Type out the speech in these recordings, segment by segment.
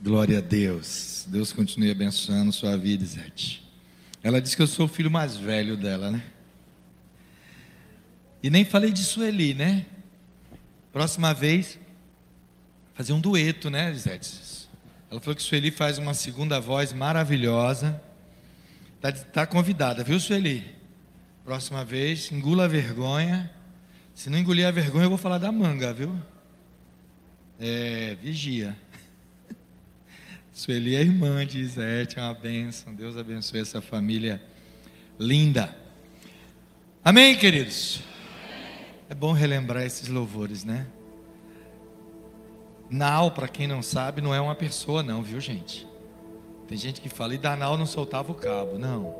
Glória a Deus. Deus continue abençoando sua vida, Zete. Ela disse que eu sou o filho mais velho dela, né? E nem falei de Sueli, né? Próxima vez, fazer um dueto, né, Zete? Ela falou que Sueli faz uma segunda voz maravilhosa. Está tá convidada, viu, Sueli? Próxima vez, engula a vergonha. Se não engolir a vergonha, eu vou falar da manga, viu? É, vigia. Sueli é irmã de Isete, é uma bênção. Deus abençoe essa família linda. Amém, queridos? É bom relembrar esses louvores, né? Nau, para quem não sabe, não é uma pessoa, não, viu, gente? Tem gente que fala, e Danal não soltava o cabo. Não.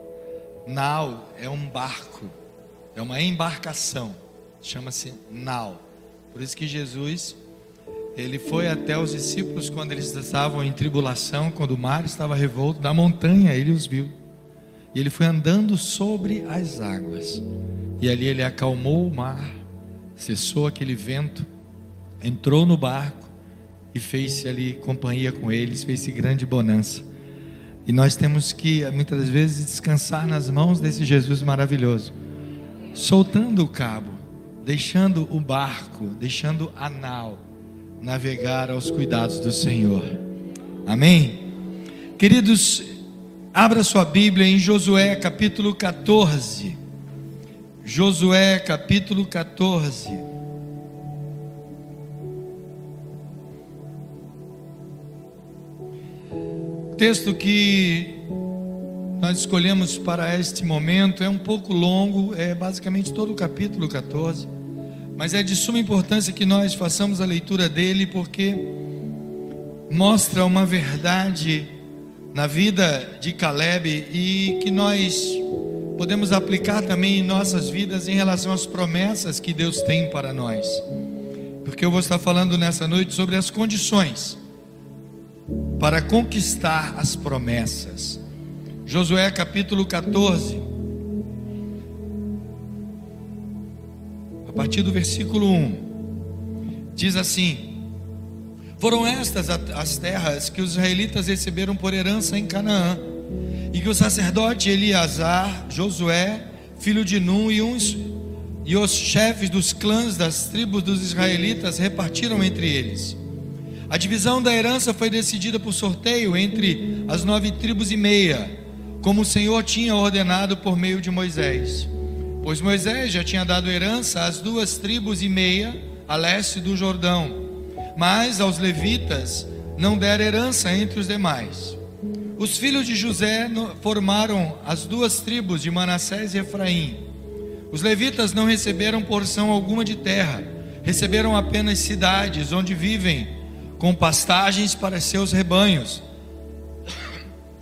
Nau é um barco, é uma embarcação. Chama-se nau. Por isso que Jesus ele foi até os discípulos quando eles estavam em tribulação, quando o mar estava revolto, da montanha ele os viu. E ele foi andando sobre as águas. E ali ele acalmou o mar, cessou aquele vento, entrou no barco e fez ali companhia com eles, fez-se grande bonança. E nós temos que muitas vezes descansar nas mãos desse Jesus maravilhoso, soltando o cabo, deixando o barco, deixando a nau navegar aos cuidados do Senhor. Amém? Queridos, abra sua Bíblia em Josué capítulo 14. Josué capítulo 14. O texto que nós escolhemos para este momento é um pouco longo, é basicamente todo o capítulo 14. Mas é de suma importância que nós façamos a leitura dele, porque mostra uma verdade na vida de Caleb e que nós podemos aplicar também em nossas vidas em relação às promessas que Deus tem para nós. Porque eu vou estar falando nessa noite sobre as condições para conquistar as promessas. Josué capítulo 14. Partir do versículo 1, diz assim: Foram estas as terras que os israelitas receberam por herança em Canaã, e que o sacerdote Eliasar, Josué, filho de Num, e, uns, e os chefes dos clãs das tribos dos israelitas repartiram entre eles. A divisão da herança foi decidida por sorteio entre as nove tribos e meia, como o Senhor tinha ordenado por meio de Moisés. Pois Moisés já tinha dado herança às duas tribos e meia a leste do Jordão, mas aos levitas não deram herança entre os demais. Os filhos de José formaram as duas tribos de Manassés e Efraim. Os levitas não receberam porção alguma de terra, receberam apenas cidades onde vivem, com pastagens para seus rebanhos.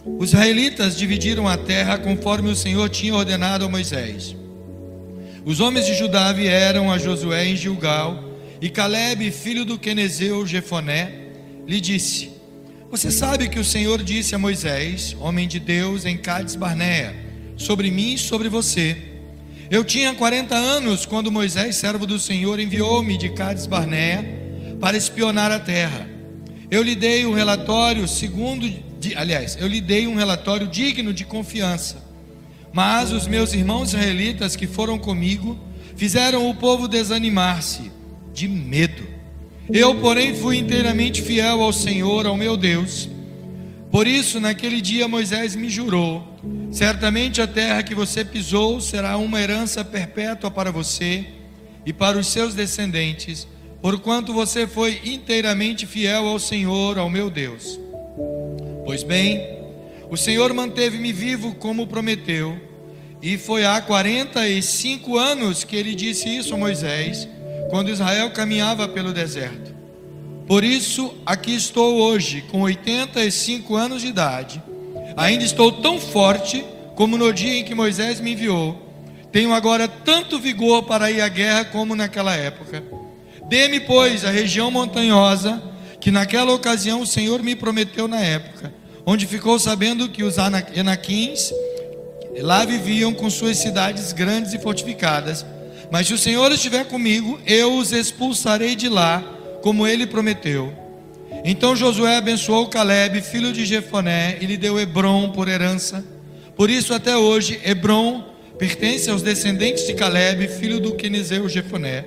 Os israelitas dividiram a terra conforme o Senhor tinha ordenado a Moisés. Os homens de Judá vieram a Josué em Gilgal, e Caleb, filho do Quenezeu Jefoné, lhe disse: Você sabe que o Senhor disse a Moisés, homem de Deus, em Cades Barnea, sobre mim e sobre você. Eu tinha 40 anos quando Moisés, servo do Senhor, enviou-me de Cades Barnea para espionar a terra. Eu lhe dei um relatório segundo, de, aliás, eu lhe dei um relatório digno de confiança. Mas os meus irmãos israelitas que foram comigo fizeram o povo desanimar-se de medo. Eu, porém, fui inteiramente fiel ao Senhor, ao meu Deus. Por isso, naquele dia Moisés me jurou: certamente a terra que você pisou será uma herança perpétua para você e para os seus descendentes, porquanto você foi inteiramente fiel ao Senhor, ao meu Deus. Pois bem, o Senhor manteve-me vivo como prometeu, e foi há 45 anos que ele disse isso a Moisés, quando Israel caminhava pelo deserto. Por isso, aqui estou hoje, com 85 anos de idade, ainda estou tão forte como no dia em que Moisés me enviou. Tenho agora tanto vigor para ir à guerra como naquela época. Dê-me, pois, a região montanhosa que naquela ocasião o Senhor me prometeu na época onde ficou sabendo que os Anaquins lá viviam com suas cidades grandes e fortificadas. Mas se o Senhor estiver comigo, eu os expulsarei de lá, como ele prometeu. Então Josué abençoou Caleb, filho de Jefoné, e lhe deu Hebron por herança. Por isso, até hoje, Hebron pertence aos descendentes de Caleb, filho do Quenizeu Jefoné,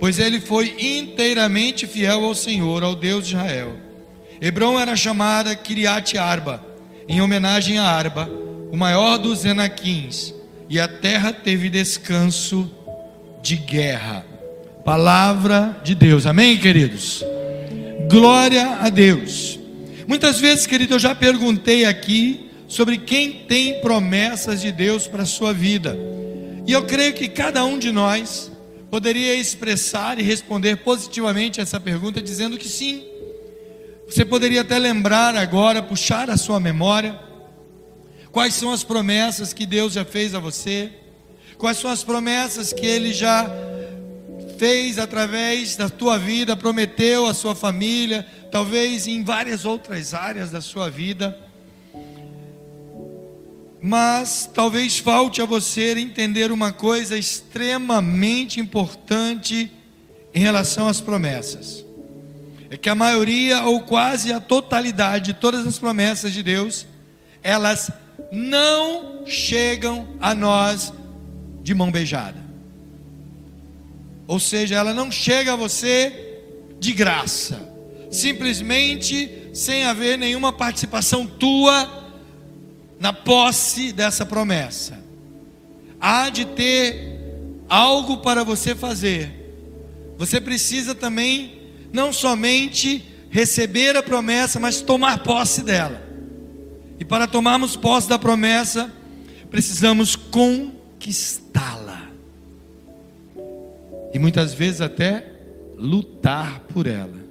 pois ele foi inteiramente fiel ao Senhor, ao Deus de Israel. Hebron era chamada Kiriat Arba, em homenagem a Arba, o maior dos Enaquins, e a terra teve descanso de guerra. Palavra de Deus, amém, queridos? Glória a Deus. Muitas vezes, querido, eu já perguntei aqui sobre quem tem promessas de Deus para a sua vida. E eu creio que cada um de nós poderia expressar e responder positivamente essa pergunta dizendo que sim. Você poderia até lembrar agora, puxar a sua memória, quais são as promessas que Deus já fez a você, quais são as promessas que Ele já fez através da tua vida, prometeu à sua família, talvez em várias outras áreas da sua vida. Mas talvez falte a você entender uma coisa extremamente importante em relação às promessas. É que a maioria ou quase a totalidade de todas as promessas de Deus, elas não chegam a nós de mão beijada. Ou seja, ela não chega a você de graça, simplesmente sem haver nenhuma participação tua na posse dessa promessa. Há de ter algo para você fazer. Você precisa também não somente receber a promessa, mas tomar posse dela. E para tomarmos posse da promessa, precisamos conquistá-la e muitas vezes até lutar por ela.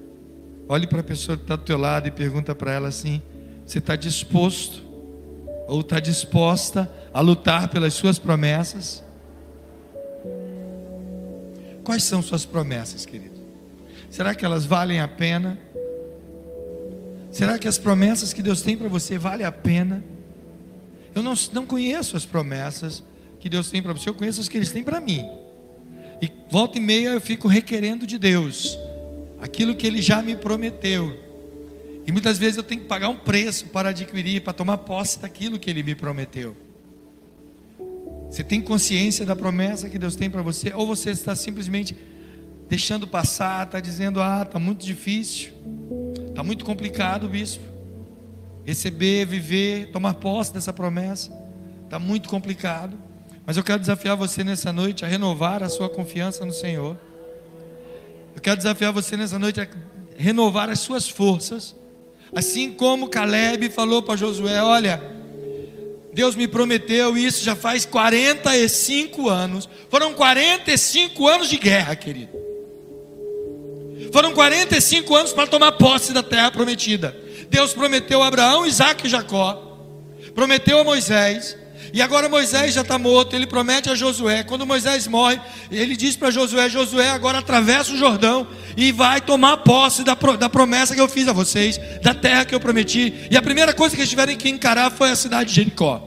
Olhe para a pessoa que está do teu lado e pergunta para ela assim: você está disposto ou está disposta a lutar pelas suas promessas? Quais são suas promessas, querido? Será que elas valem a pena? Será que as promessas que Deus tem para você valem a pena? Eu não, não conheço as promessas que Deus tem para você, eu conheço as que Ele tem para mim. E volta e meia eu fico requerendo de Deus aquilo que Ele já me prometeu. E muitas vezes eu tenho que pagar um preço para adquirir, para tomar posse daquilo que Ele me prometeu. Você tem consciência da promessa que Deus tem para você? Ou você está simplesmente deixando passar, está dizendo: ah, está muito difícil, está muito complicado, bispo. Receber, viver, tomar posse dessa promessa, está muito complicado. Mas eu quero desafiar você nessa noite a renovar a sua confiança no Senhor. Eu quero desafiar você nessa noite a renovar as suas forças. Assim como Caleb falou para Josué: Olha, Deus me prometeu isso já faz 45 anos. Foram 45 anos de guerra, querido. Foram 45 anos para tomar posse da terra prometida. Deus prometeu a Abraão, Isaac e Jacó. Prometeu a Moisés. E agora Moisés já está morto, ele promete a Josué. Quando Moisés morre, ele diz para Josué: Josué, agora atravessa o Jordão e vai tomar posse da, da promessa que eu fiz a vocês, da terra que eu prometi. E a primeira coisa que eles tiveram que encarar foi a cidade de Jericó.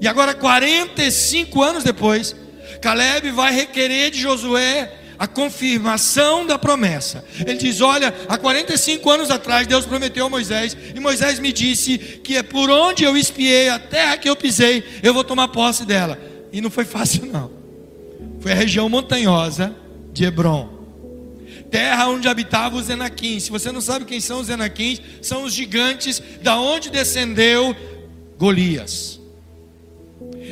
E agora, 45 anos depois, Caleb vai requerer de Josué a confirmação da promessa. Ele diz: Olha, há 45 anos atrás Deus prometeu a Moisés, e Moisés me disse que é por onde eu espiei, a terra que eu pisei, eu vou tomar posse dela. E não foi fácil, não. Foi a região montanhosa de Hebron. Terra onde habitavam os Enaquins. Se você não sabe quem são os Enaquins, são os gigantes da onde descendeu Golias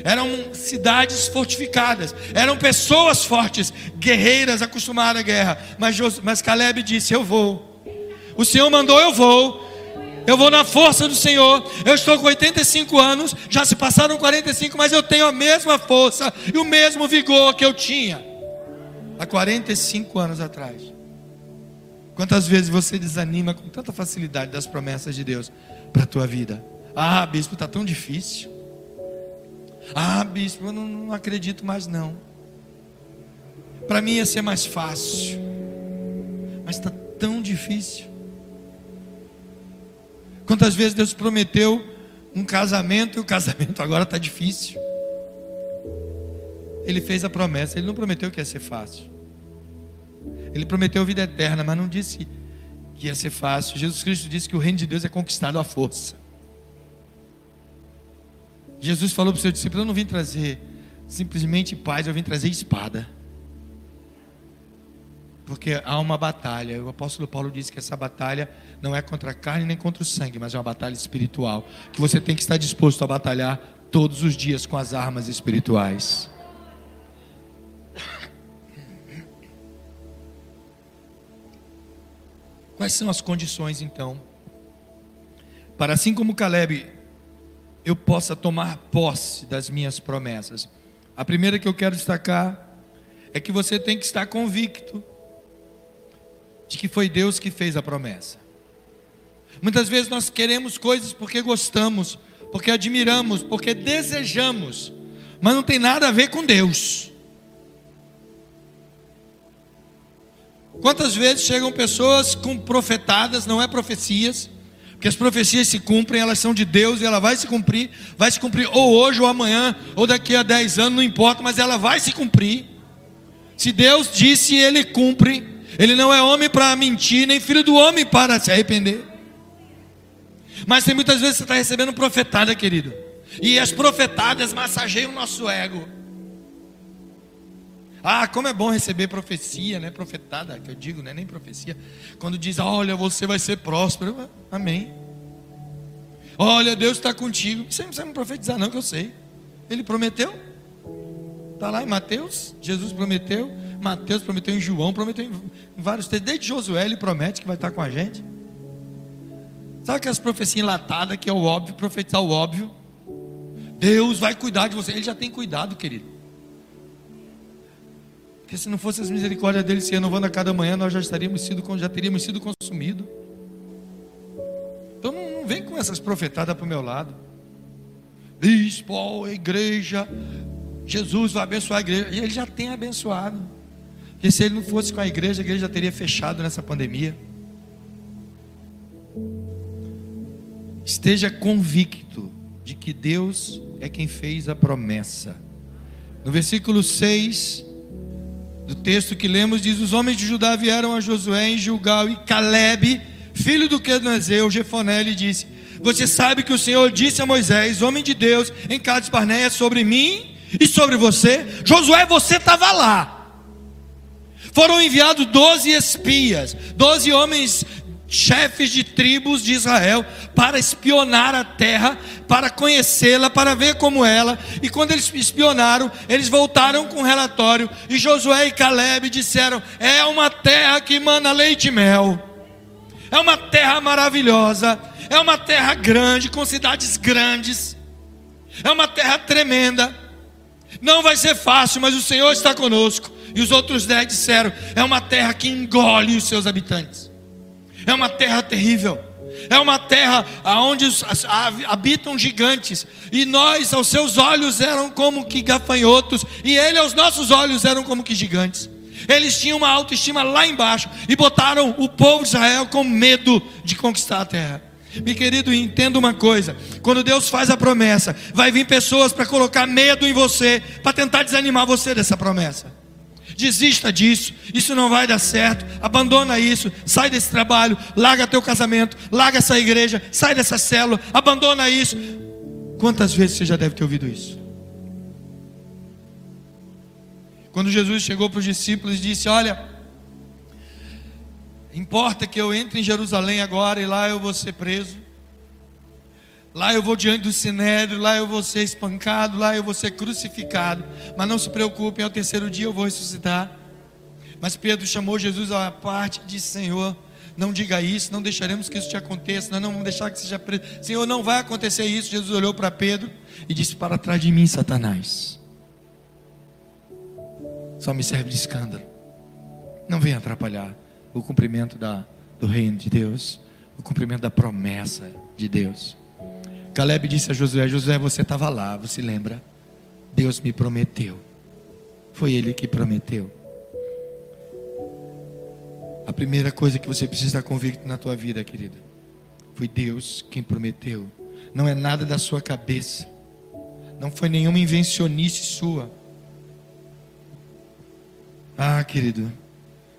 eram cidades fortificadas, eram pessoas fortes, guerreiras acostumadas à guerra. Mas, mas Caleb disse: Eu vou. O Senhor mandou, eu vou. Eu vou na força do Senhor. Eu estou com 85 anos, já se passaram 45, mas eu tenho a mesma força e o mesmo vigor que eu tinha há 45 anos atrás. Quantas vezes você desanima com tanta facilidade das promessas de Deus para a tua vida? Ah, bispo, está tão difícil. Ah, bispo, eu não, não acredito mais não. Para mim ia ser mais fácil. Mas está tão difícil. Quantas vezes Deus prometeu um casamento e o casamento agora está difícil? Ele fez a promessa, ele não prometeu que ia ser fácil. Ele prometeu vida eterna, mas não disse que ia ser fácil. Jesus Cristo disse que o reino de Deus é conquistado à força. Jesus falou para o seu discípulo: Eu não vim trazer simplesmente paz, eu vim trazer espada. Porque há uma batalha. O apóstolo Paulo disse que essa batalha não é contra a carne nem contra o sangue, mas é uma batalha espiritual. Que você tem que estar disposto a batalhar todos os dias com as armas espirituais. Quais são as condições então? Para assim como Caleb, eu possa tomar posse das minhas promessas. A primeira que eu quero destacar é que você tem que estar convicto de que foi Deus que fez a promessa. Muitas vezes nós queremos coisas porque gostamos, porque admiramos, porque desejamos, mas não tem nada a ver com Deus. Quantas vezes chegam pessoas com profetadas, não é profecias, porque as profecias se cumprem, elas são de Deus e ela vai se cumprir, vai se cumprir ou hoje ou amanhã, ou daqui a 10 anos, não importa, mas ela vai se cumprir. Se Deus disse, ele cumpre. Ele não é homem para mentir, nem filho do homem para se arrepender. Mas tem muitas vezes você está recebendo profetada, querido. E as profetadas massageiam o nosso ego. Ah, como é bom receber profecia, né? Profetada, que eu digo, né? Nem profecia. Quando diz, olha, você vai ser próspero. Amém. Olha, Deus está contigo. Você não precisa me profetizar, não, que eu sei. Ele prometeu. Está lá em Mateus. Jesus prometeu. Mateus prometeu em João, prometeu em vários textos. Desde Josué ele promete que vai estar com a gente. Sabe aquelas profecias enlatadas que é o óbvio, profetizar o óbvio? Deus vai cuidar de você. Ele já tem cuidado, querido. Porque se não fosse as misericórdias dele se renovando a cada manhã, nós já estaríamos sido, já teríamos sido consumidos. Então não, não vem com essas profetadas para o meu lado. Bispo, igreja, Jesus vai abençoar a igreja. E ele já tem abençoado. Porque se ele não fosse com a igreja, a igreja já teria fechado nessa pandemia. Esteja convicto de que Deus é quem fez a promessa. No versículo 6 do texto que lemos, diz: Os homens de Judá vieram a Josué em Gilgal e Caleb, filho do Quenazeu, Jefoné, lhe disse: Você sabe que o Senhor disse a Moisés, homem de Deus, em Cades Barneia, sobre mim e sobre você. Josué, você estava lá. Foram enviados doze espias, doze homens chefes de tribos de Israel para espionar a terra, para conhecê-la, para ver como ela. E quando eles espionaram, eles voltaram com um relatório. E Josué e Caleb disseram: É uma terra que mana leite e mel. É uma terra maravilhosa. É uma terra grande, com cidades grandes. É uma terra tremenda. Não vai ser fácil, mas o Senhor está conosco. E os outros dez disseram: É uma terra que engole os seus habitantes. É uma terra terrível. É uma terra onde habitam gigantes. E nós, aos seus olhos, eram como que gafanhotos. E ele, aos nossos olhos, eram como que gigantes. Eles tinham uma autoestima lá embaixo. E botaram o povo de Israel com medo de conquistar a terra. Meu querido, entenda uma coisa: quando Deus faz a promessa, vai vir pessoas para colocar medo em você, para tentar desanimar você dessa promessa. Desista disso, isso não vai dar certo. Abandona isso, sai desse trabalho, larga teu casamento, larga essa igreja, sai dessa célula, abandona isso. Quantas vezes você já deve ter ouvido isso? Quando Jesus chegou para os discípulos e disse: Olha, importa que eu entre em Jerusalém agora e lá eu vou ser preso. Lá eu vou diante do sinédrio, lá eu vou ser espancado, lá eu vou ser crucificado. Mas não se preocupem, ao terceiro dia eu vou ressuscitar. Mas Pedro chamou Jesus à parte e disse: Senhor, não diga isso, não deixaremos que isso te aconteça, nós não vamos deixar que seja preso. Senhor, não vai acontecer isso. Jesus olhou para Pedro e disse: Para trás de mim, Satanás. Só me serve de escândalo. Não venha atrapalhar o cumprimento da, do reino de Deus, o cumprimento da promessa de Deus. Caleb disse a Josué: Josué, você estava lá, você lembra? Deus me prometeu. Foi Ele que prometeu. A primeira coisa que você precisa estar convicto na tua vida, querida, foi Deus quem prometeu. Não é nada da sua cabeça. Não foi nenhuma invencionice sua. Ah, querido,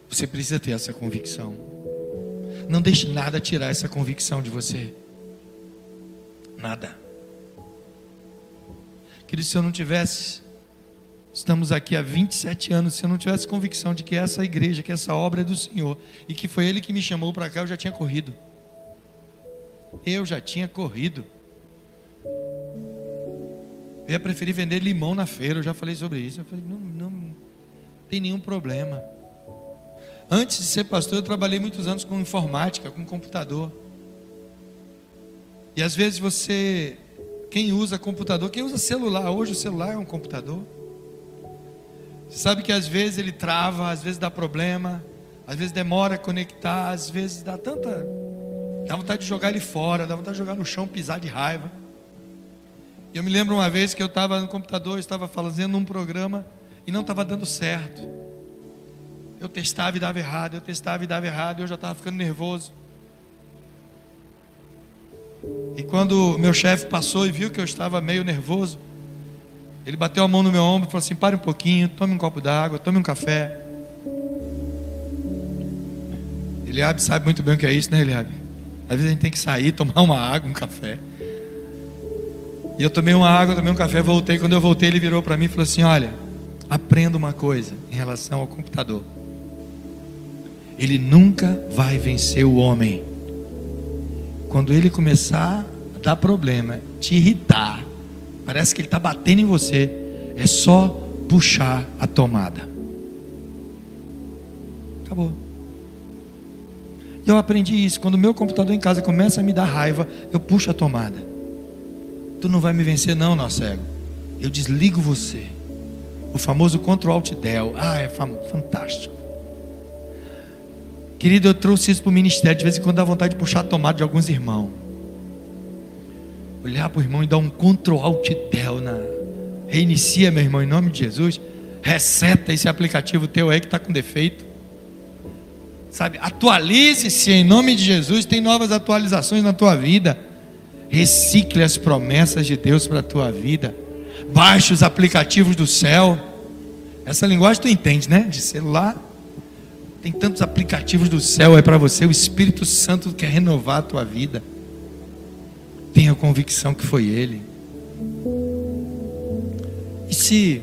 Você precisa ter essa convicção. Não deixe nada tirar essa convicção de você. Nada. Querido, se eu não tivesse, estamos aqui há 27 anos, se eu não tivesse convicção de que essa igreja, que essa obra é do Senhor, e que foi Ele que me chamou para cá, eu já tinha corrido. Eu já tinha corrido. Eu ia preferir vender limão na feira, eu já falei sobre isso. Eu falei, não, não tem nenhum problema. Antes de ser pastor, eu trabalhei muitos anos com informática, com computador. E às vezes você, quem usa computador, quem usa celular, hoje o celular é um computador. Você sabe que às vezes ele trava, às vezes dá problema, às vezes demora a conectar, às vezes dá tanta. dá vontade de jogar ele fora, dá vontade de jogar no chão, pisar de raiva. E eu me lembro uma vez que eu estava no computador, estava fazendo um programa e não estava dando certo. Eu testava e dava errado, eu testava e dava errado, eu já estava ficando nervoso. E quando meu chefe passou e viu que eu estava meio nervoso, ele bateu a mão no meu ombro e falou assim: pare um pouquinho, tome um copo d'água, tome um café. Eliabe sabe muito bem o que é isso, né, Eliabe? Às vezes a gente tem que sair, tomar uma água, um café. E eu tomei uma água, tomei um café, voltei. Quando eu voltei, ele virou para mim e falou assim: Olha, aprenda uma coisa em relação ao computador. Ele nunca vai vencer o homem. Quando ele começar a dar problema, te irritar, parece que ele está batendo em você, é só puxar a tomada. Acabou. Eu aprendi isso. Quando meu computador em casa começa a me dar raiva, eu puxo a tomada. Tu não vai me vencer, não, nosso cego. Eu desligo você. O famoso Ctrl Alt Del. Ah, é fantástico. Querido, eu trouxe isso para o ministério. De vez em quando dá vontade de puxar a tomada de alguns irmãos. Olhar para o irmão e dar um Ctrl Alt Del na. Reinicia, meu irmão, em nome de Jesus. Reseta esse aplicativo teu aí que está com defeito. Sabe, atualize-se em nome de Jesus. Tem novas atualizações na tua vida. Recicle as promessas de Deus para a tua vida. Baixe os aplicativos do céu. Essa linguagem tu entende, né? De celular. Tem tantos aplicativos do céu aí para você. O Espírito Santo quer renovar a tua vida. Tenha convicção que foi Ele. E se,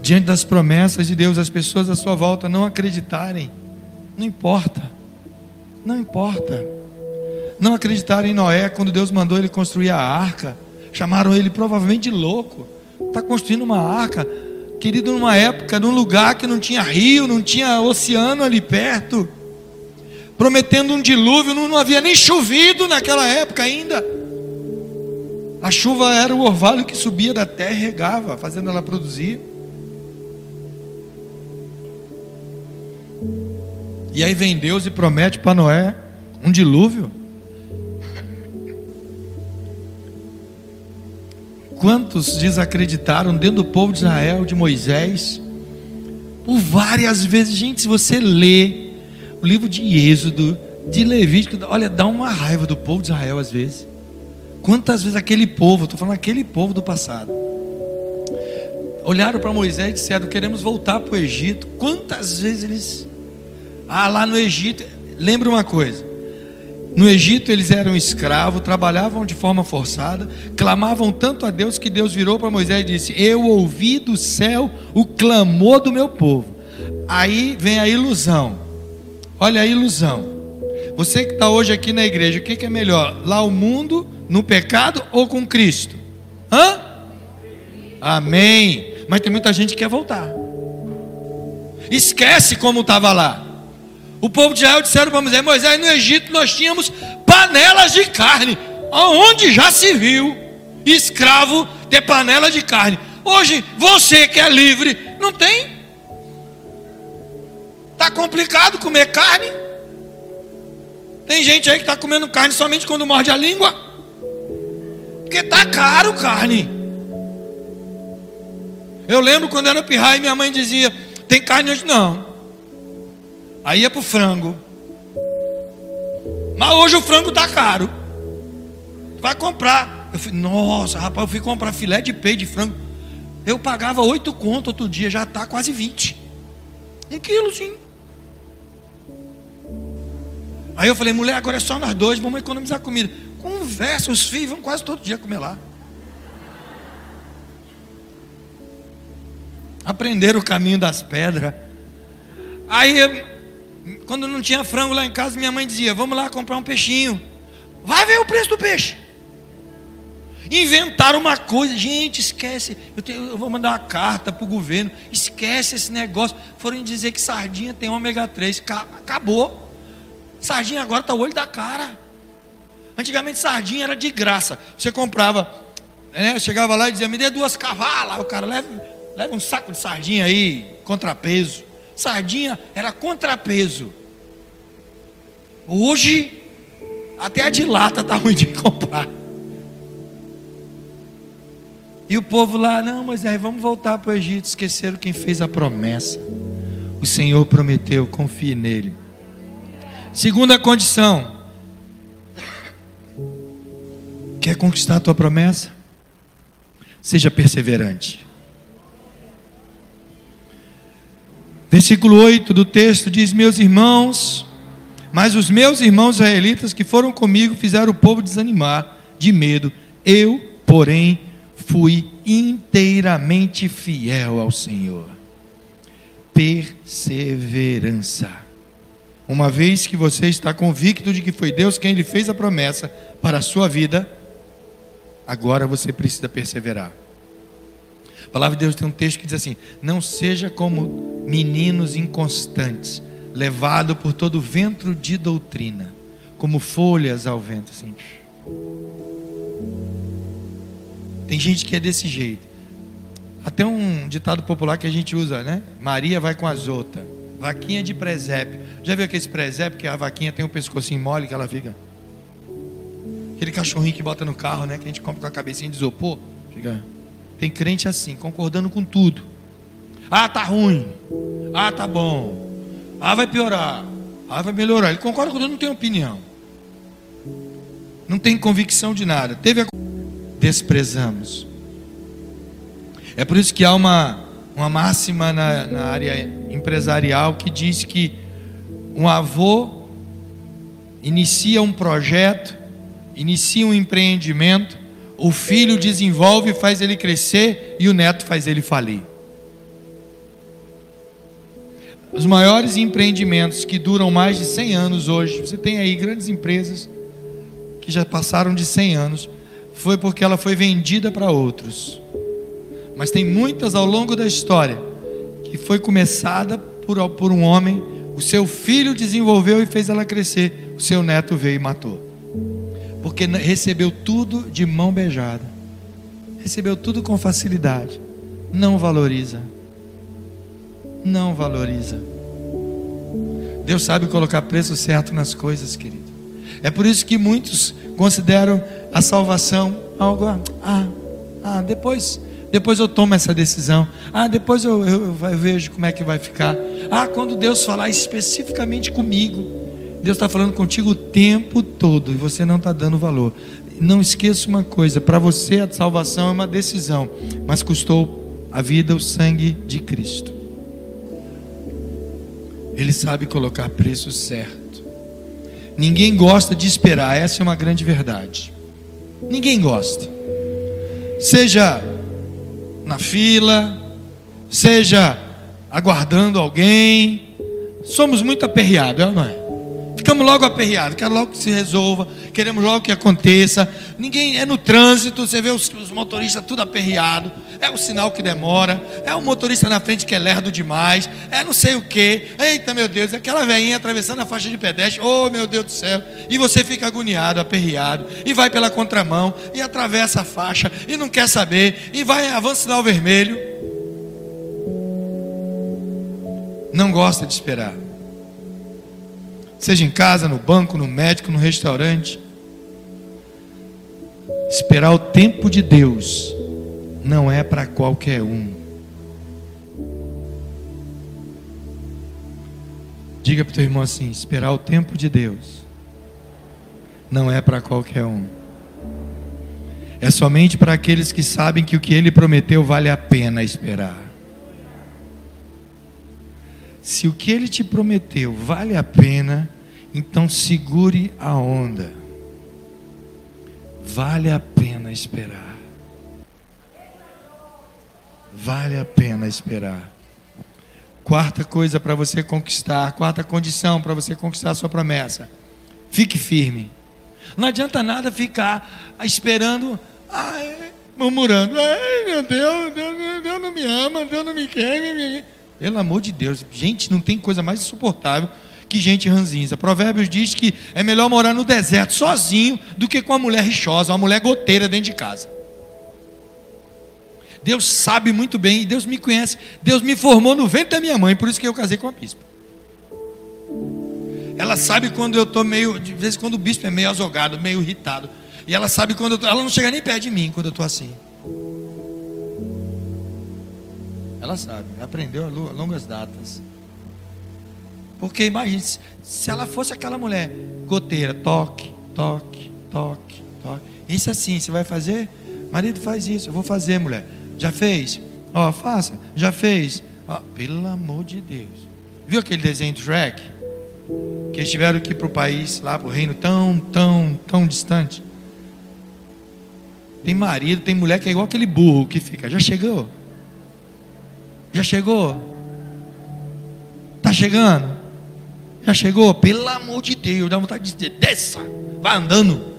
diante das promessas de Deus, as pessoas à sua volta não acreditarem, não importa. Não importa não acreditaram em Noé quando Deus mandou ele construir a arca. Chamaram ele provavelmente de louco. Está construindo uma arca, querido, numa época, num lugar que não tinha rio, não tinha oceano ali perto. Prometendo um dilúvio, não, não havia nem chovido naquela época ainda. A chuva era o orvalho que subia da terra e regava, fazendo ela produzir. E aí vem Deus e promete para Noé um dilúvio. Quantos desacreditaram dentro do povo de Israel, de Moisés? Por várias vezes, gente, se você lê o livro de Êxodo, de Levítico, olha, dá uma raiva do povo de Israel às vezes. Quantas vezes aquele povo, estou falando aquele povo do passado, olharam para Moisés e disseram: Queremos voltar para o Egito. Quantas vezes eles, ah, lá no Egito, lembra uma coisa: no Egito eles eram escravos, trabalhavam de forma forçada, clamavam tanto a Deus que Deus virou para Moisés e disse: Eu ouvi do céu o clamor do meu povo. Aí vem a ilusão. Olha a ilusão. Você que está hoje aqui na igreja, o que, que é melhor? Lá o mundo, no pecado ou com Cristo? Hã? Amém. Mas tem muita gente que quer voltar. Esquece como estava lá. O povo de Israel disseram para Moisés: Moisés, no Egito nós tínhamos panelas de carne. Aonde já se viu escravo ter panela de carne? Hoje, você que é livre, não tem. Está complicado comer carne. Tem gente aí que está comendo carne somente quando morde a língua. Porque está caro carne. Eu lembro quando era pirraia, minha mãe dizia: Tem carne hoje? Não. Aí ia pro frango. Mas hoje o frango tá caro. Vai comprar. Eu fui, nossa, rapaz, eu fui comprar filé de peito de frango. Eu pagava oito conto outro dia, já tá quase 20. Um quilo, sim. Aí eu falei, mulher, agora é só nós dois, vamos economizar comida. Conversa, os filhos vão quase todo dia comer lá. Aprenderam o caminho das pedras. Aí, quando não tinha frango lá em casa, minha mãe dizia: Vamos lá comprar um peixinho. Vai ver o preço do peixe. Inventaram uma coisa, gente, esquece. Eu, tenho, eu vou mandar uma carta para o governo. Esquece esse negócio. Foram dizer que sardinha tem ômega 3. Acabou. Sardinha agora está o olho da cara. Antigamente sardinha era de graça. Você comprava, né? chegava lá e dizia: Me dê duas cavalas. O cara leva, leva um saco de sardinha aí, contrapeso. Sardinha era contrapeso. Hoje, até a de lata está ruim de comprar. E o povo lá, não, mas aí vamos voltar para o Egito. Esqueceram quem fez a promessa. O Senhor prometeu, confie nele. Segunda condição: quer conquistar a tua promessa? Seja perseverante. Versículo 8 do texto diz: Meus irmãos, mas os meus irmãos israelitas que foram comigo fizeram o povo desanimar de medo. Eu, porém, fui inteiramente fiel ao Senhor. Perseverança. Uma vez que você está convicto de que foi Deus quem lhe fez a promessa para a sua vida, agora você precisa perseverar. Palavra de Deus tem um texto que diz assim: Não seja como meninos inconstantes, levado por todo vento de doutrina, como folhas ao vento. Assim. Tem gente que é desse jeito. Até um ditado popular que a gente usa, né? Maria vai com as outras. Vaquinha de presépio. Já viu aquele presépio que a vaquinha tem um pescocinho mole que ela fica? Aquele cachorrinho que bota no carro, né? Que a gente compra com a cabecinha de isopor. Fica. Tem crente assim, concordando com tudo. Ah, tá ruim. Ah, tá bom. Ah, vai piorar. Ah, vai melhorar. Ele concorda com tudo, não tem opinião. Não tem convicção de nada. Teve a desprezamos. É por isso que há uma, uma máxima na, na área empresarial que diz que um avô inicia um projeto, inicia um empreendimento, o filho desenvolve, faz ele crescer e o neto faz ele falir. Os maiores empreendimentos que duram mais de 100 anos hoje, você tem aí grandes empresas que já passaram de 100 anos, foi porque ela foi vendida para outros. Mas tem muitas ao longo da história que foi começada por, por um homem, o seu filho desenvolveu e fez ela crescer, o seu neto veio e matou. Porque recebeu tudo de mão beijada, recebeu tudo com facilidade, não valoriza, não valoriza. Deus sabe colocar preço certo nas coisas, querido. É por isso que muitos consideram a salvação algo, ah, ah, depois, depois eu tomo essa decisão. Ah, depois eu, eu, eu vejo como é que vai ficar. Ah, quando Deus falar especificamente comigo, Deus está falando contigo o tempo todo e você não está dando valor. Não esqueça uma coisa: para você a salvação é uma decisão, mas custou a vida o sangue de Cristo. Ele sabe colocar preço certo. Ninguém gosta de esperar, essa é uma grande verdade. Ninguém gosta. Seja na fila, seja aguardando alguém. Somos muito aperreados, é não é? Ficamos logo aperreados, quero logo que se resolva, queremos logo que aconteça. Ninguém é no trânsito, você vê os, os motoristas tudo aperreado, é o sinal que demora, é o motorista na frente que é lerdo demais, é não sei o que. Eita meu Deus, é aquela velhinha atravessando a faixa de pedestre, oh meu Deus do céu, e você fica agoniado, aperreado, e vai pela contramão, e atravessa a faixa, e não quer saber, e vai avança sinal vermelho. Não gosta de esperar seja em casa, no banco, no médico, no restaurante. Esperar o tempo de Deus não é para qualquer um. Diga para o teu irmão assim: esperar o tempo de Deus não é para qualquer um. É somente para aqueles que sabem que o que ele prometeu vale a pena esperar. Se o que ele te prometeu vale a pena, Então segure a onda. Vale a pena esperar. Vale a pena esperar. Quarta coisa para você conquistar, quarta condição para você conquistar a sua promessa. Fique firme. Não adianta nada ficar esperando, ai, murmurando, ai meu Deus, Deus, Deus não me ama, Deus não me quer. Pelo amor de Deus, gente, não tem coisa mais insuportável que gente ranzinza. Provérbios diz que é melhor morar no deserto sozinho do que com uma mulher rixosa, uma mulher goteira dentro de casa. Deus sabe muito bem, e Deus me conhece. Deus me formou no ventre da minha mãe, por isso que eu casei com a bispa. Ela sabe quando eu estou meio, de vez em quando o bispo é meio azogado, meio irritado. E ela sabe quando eu tô, ela não chega nem perto de mim quando eu estou assim. Ela sabe, aprendeu a longas datas. Porque imagine, se ela fosse aquela mulher goteira, toque, toque, toque, toque. Isso assim, você vai fazer? Marido faz isso, eu vou fazer, mulher. Já fez? Ó, oh, faça. Já fez? Oh, pelo amor de Deus. Viu aquele desenho do Shrek? Que eles tiveram que ir para o país, lá para o reino tão, tão, tão distante. Tem marido, tem mulher que é igual aquele burro que fica. Já chegou? Já chegou? Tá chegando? Já chegou? Pelo amor de Deus, dá vontade de dizer, desça, vai andando.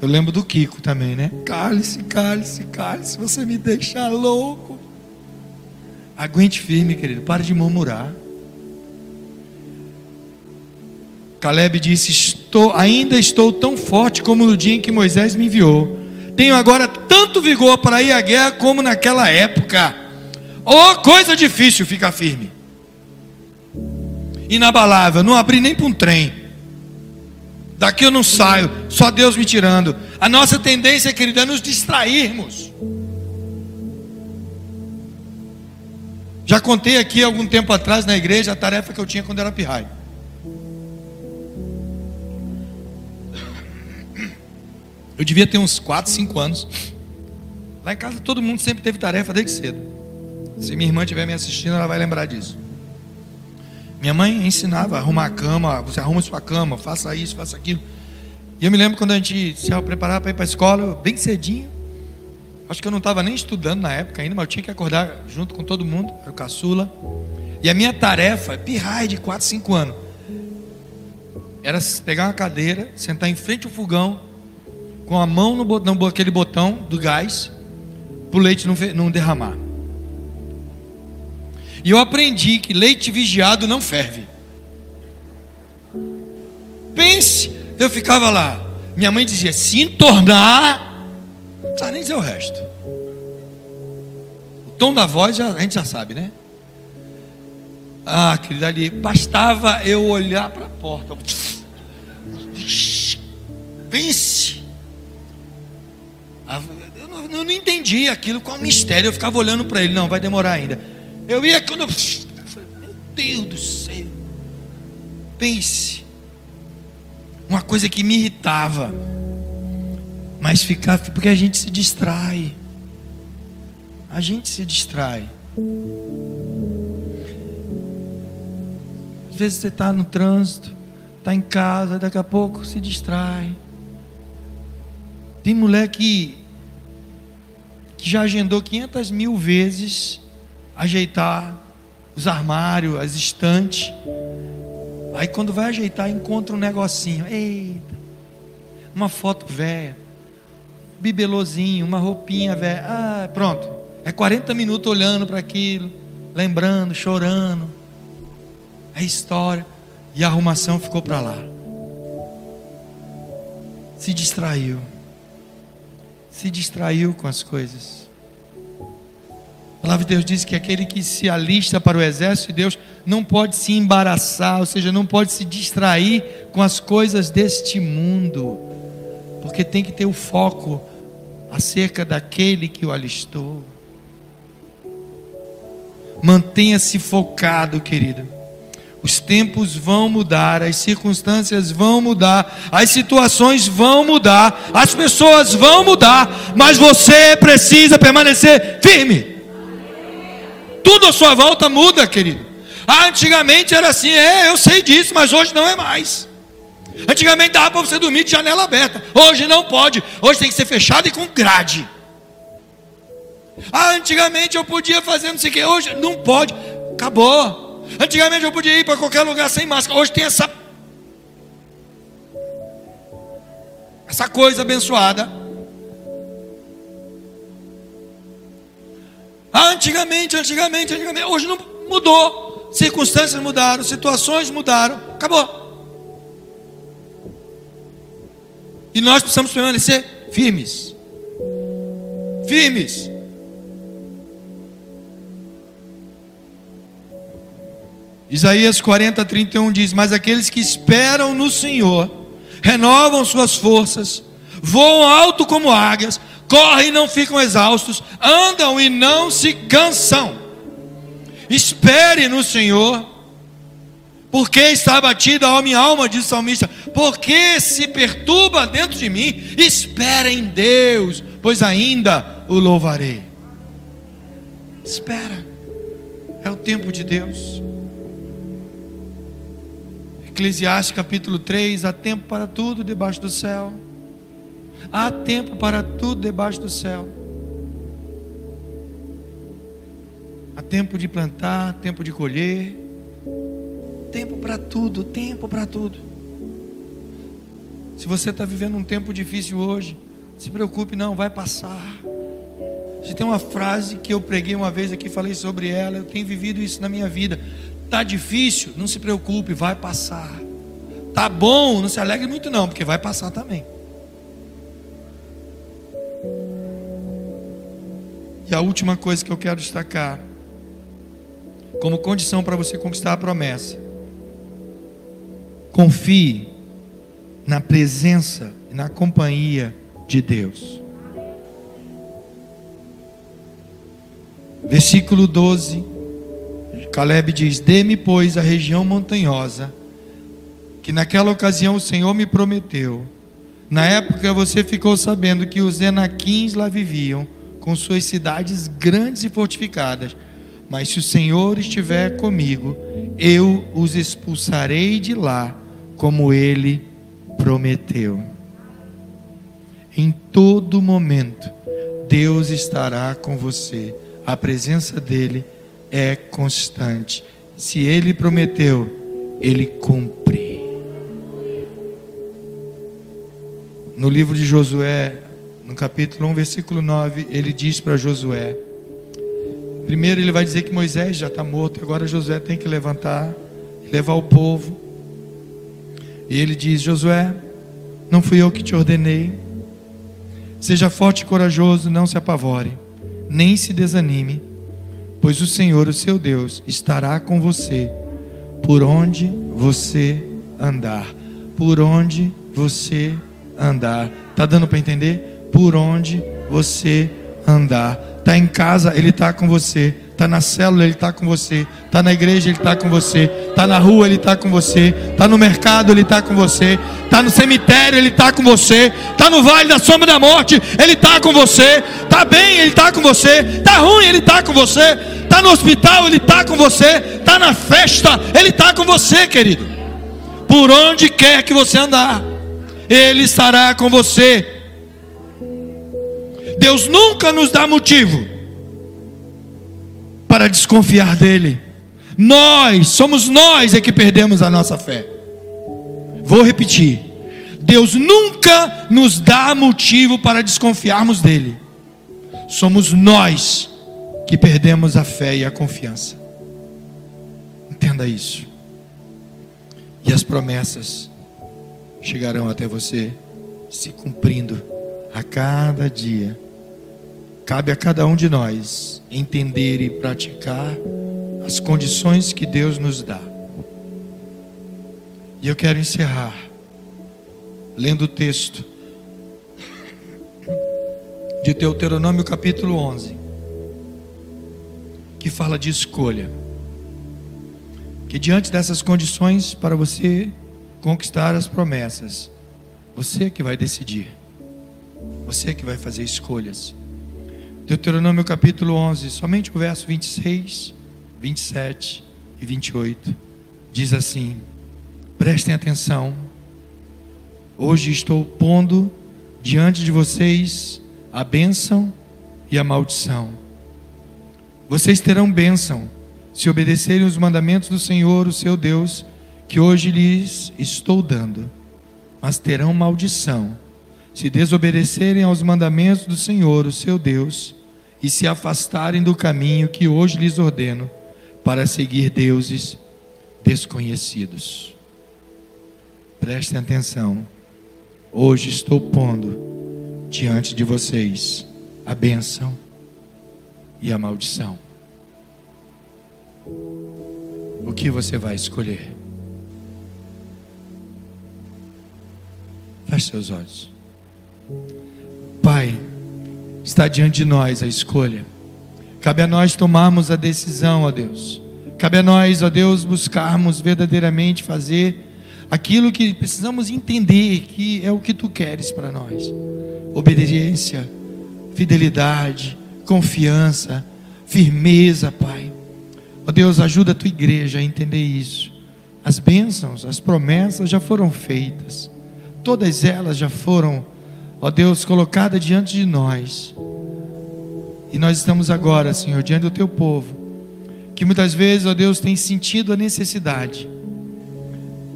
Eu lembro do Kiko também, né? Cale-se, cale-se, cale-se, você me deixa louco. Aguente firme, querido, pare de murmurar. Caleb disse: estou, ainda estou tão forte como no dia em que Moisés me enviou. Tenho agora tanto vigor para ir à guerra como naquela época. Oh, coisa difícil ficar firme. Inabalável, não abri nem para um trem. Daqui eu não saio, só Deus me tirando. A nossa tendência, querida, é nos distrairmos. Já contei aqui algum tempo atrás na igreja a tarefa que eu tinha quando era pirraio. Eu devia ter uns 4, 5 anos. Lá em casa todo mundo sempre teve tarefa desde cedo. Se minha irmã estiver me assistindo, ela vai lembrar disso. Minha mãe ensinava a arrumar a cama, você arruma sua cama, faça isso, faça aquilo. E eu me lembro quando a gente se preparava para ir para a escola, bem cedinho. Acho que eu não estava nem estudando na época ainda, mas eu tinha que acordar junto com todo mundo, era o caçula. E a minha tarefa, pirraia de 4, 5 anos, era pegar uma cadeira, sentar em frente ao fogão, com a mão no botão, aquele botão do gás, para o leite não, não derramar. E eu aprendi que leite vigiado não ferve. Pense, eu ficava lá. Minha mãe dizia: se entornar, não precisa nem dizer o resto. O tom da voz a gente já sabe, né? Ah, querida ali, bastava eu olhar para a porta. Pense. Eu não, eu não entendi aquilo, qual mistério. Eu ficava olhando para ele, não, vai demorar ainda. Eu ia quando eu. Meu Deus do céu. Pense. Uma coisa que me irritava. Mas ficar. Porque a gente se distrai. A gente se distrai. Às vezes você está no trânsito, está em casa, daqui a pouco se distrai. Tem mulher que, que já agendou 500 mil vezes ajeitar os armários, as estantes. Aí quando vai ajeitar, encontra um negocinho. Eita, uma foto velha, bibelozinho, uma roupinha velha. Ah, pronto. É 40 minutos olhando para aquilo, lembrando, chorando. É história. E a arrumação ficou para lá. Se distraiu. Se distraiu com as coisas. A palavra de Deus diz que aquele que se alista para o exército de Deus não pode se embaraçar, ou seja, não pode se distrair com as coisas deste mundo, porque tem que ter o foco acerca daquele que o alistou. Mantenha-se focado, querido. Os tempos vão mudar, as circunstâncias vão mudar, as situações vão mudar, as pessoas vão mudar, mas você precisa permanecer firme. Tudo à sua volta muda, querido. Ah, antigamente era assim, é, eu sei disso, mas hoje não é mais. Antigamente dava para você dormir de janela aberta, hoje não pode, hoje tem que ser fechado e com grade. Ah, antigamente eu podia fazer não sei o que, hoje não pode, acabou. Antigamente eu podia ir para qualquer lugar sem máscara, hoje tem essa essa coisa abençoada. Antigamente, antigamente, antigamente, hoje não mudou. Circunstâncias mudaram, situações mudaram, acabou. E nós precisamos permanecer firmes. Firmes. Isaías 40, 31 diz: Mas aqueles que esperam no Senhor renovam suas forças, voam alto como águias, correm e não ficam exaustos, andam e não se cansam. Espere no Senhor, porque está abatida a minha alma, diz o salmista, porque se perturba dentro de mim, espera em Deus, pois ainda o louvarei. Espera, é o tempo de Deus. Eclesiastes capítulo 3: há tempo para tudo debaixo do céu. Há tempo para tudo debaixo do céu. Há tempo de plantar, tempo de colher, tempo para tudo, tempo para tudo. Se você está vivendo um tempo difícil hoje, se preocupe, não, vai passar. Se tem uma frase que eu preguei uma vez aqui, falei sobre ela, eu tenho vivido isso na minha vida. Tá difícil, não se preocupe, vai passar. Tá bom, não se alegre muito não, porque vai passar também. E a última coisa que eu quero destacar, como condição para você conquistar a promessa, confie na presença e na companhia de Deus. Versículo 12 Caleb diz: Dê-me, pois, a região montanhosa, que naquela ocasião o Senhor me prometeu. Na época você ficou sabendo que os Enaquins lá viviam, com suas cidades grandes e fortificadas. Mas se o Senhor estiver comigo, eu os expulsarei de lá, como ele prometeu. Em todo momento, Deus estará com você. A presença dele é constante. Se ele prometeu, ele cumpre. No livro de Josué, no capítulo 1, versículo 9, ele diz para Josué: primeiro ele vai dizer que Moisés já está morto, agora Josué tem que levantar, levar o povo. E ele diz: Josué, não fui eu que te ordenei. Seja forte e corajoso, não se apavore, nem se desanime pois o Senhor, o seu Deus, estará com você por onde você andar. Por onde você andar. Tá dando para entender? Por onde você andar. Tá em casa, ele está com você. Tá na célula, ele está com você. Tá na igreja, ele está com você. Tá na rua, ele está com você. Tá no mercado, ele está com você. Tá no cemitério, ele está com você. Tá no vale da sombra da morte, ele está com você. Tá bem, ele está com você. Tá ruim, ele está com você. Tá no hospital, ele está com você. Tá na festa, ele está com você, querido. Por onde quer que você andar, ele estará com você. Deus nunca nos dá motivo para desconfiar dele. Nós, somos nós é que perdemos a nossa fé. Vou repetir. Deus nunca nos dá motivo para desconfiarmos dele. Somos nós que perdemos a fé e a confiança. Entenda isso. E as promessas chegarão até você se cumprindo a cada dia. Cabe a cada um de nós entender e praticar as condições que Deus nos dá. E eu quero encerrar lendo o texto de Deuteronômio capítulo 11, que fala de escolha. Que diante dessas condições para você conquistar as promessas, você que vai decidir. Você que vai fazer escolhas. Deuteronômio capítulo 11, somente o verso 26, 27 e 28. Diz assim: Prestem atenção. Hoje estou pondo diante de vocês a bênção e a maldição. Vocês terão bênção se obedecerem os mandamentos do Senhor, o seu Deus, que hoje lhes estou dando, mas terão maldição se desobedecerem aos mandamentos do Senhor, o seu Deus, e se afastarem do caminho que hoje lhes ordeno, para seguir deuses desconhecidos. Prestem atenção. Hoje estou pondo diante de vocês a bênção e a maldição. O que você vai escolher? Feche seus olhos. Está diante de nós a escolha. Cabe a nós tomarmos a decisão, ó Deus. Cabe a nós, ó Deus, buscarmos verdadeiramente fazer aquilo que precisamos entender que é o que tu queres para nós. Obediência, fidelidade, confiança, firmeza, Pai. Ó Deus, ajuda a tua igreja a entender isso. As bênçãos, as promessas já foram feitas. Todas elas já foram, ó Deus, colocadas diante de nós. E nós estamos agora, Senhor, diante do teu povo, que muitas vezes, ó Deus, tem sentido a necessidade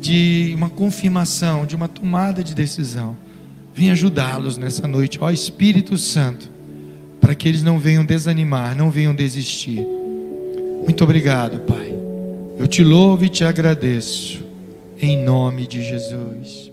de uma confirmação, de uma tomada de decisão. Vem ajudá-los nessa noite, ó Espírito Santo, para que eles não venham desanimar, não venham desistir. Muito obrigado, Pai. Eu te louvo e te agradeço, em nome de Jesus.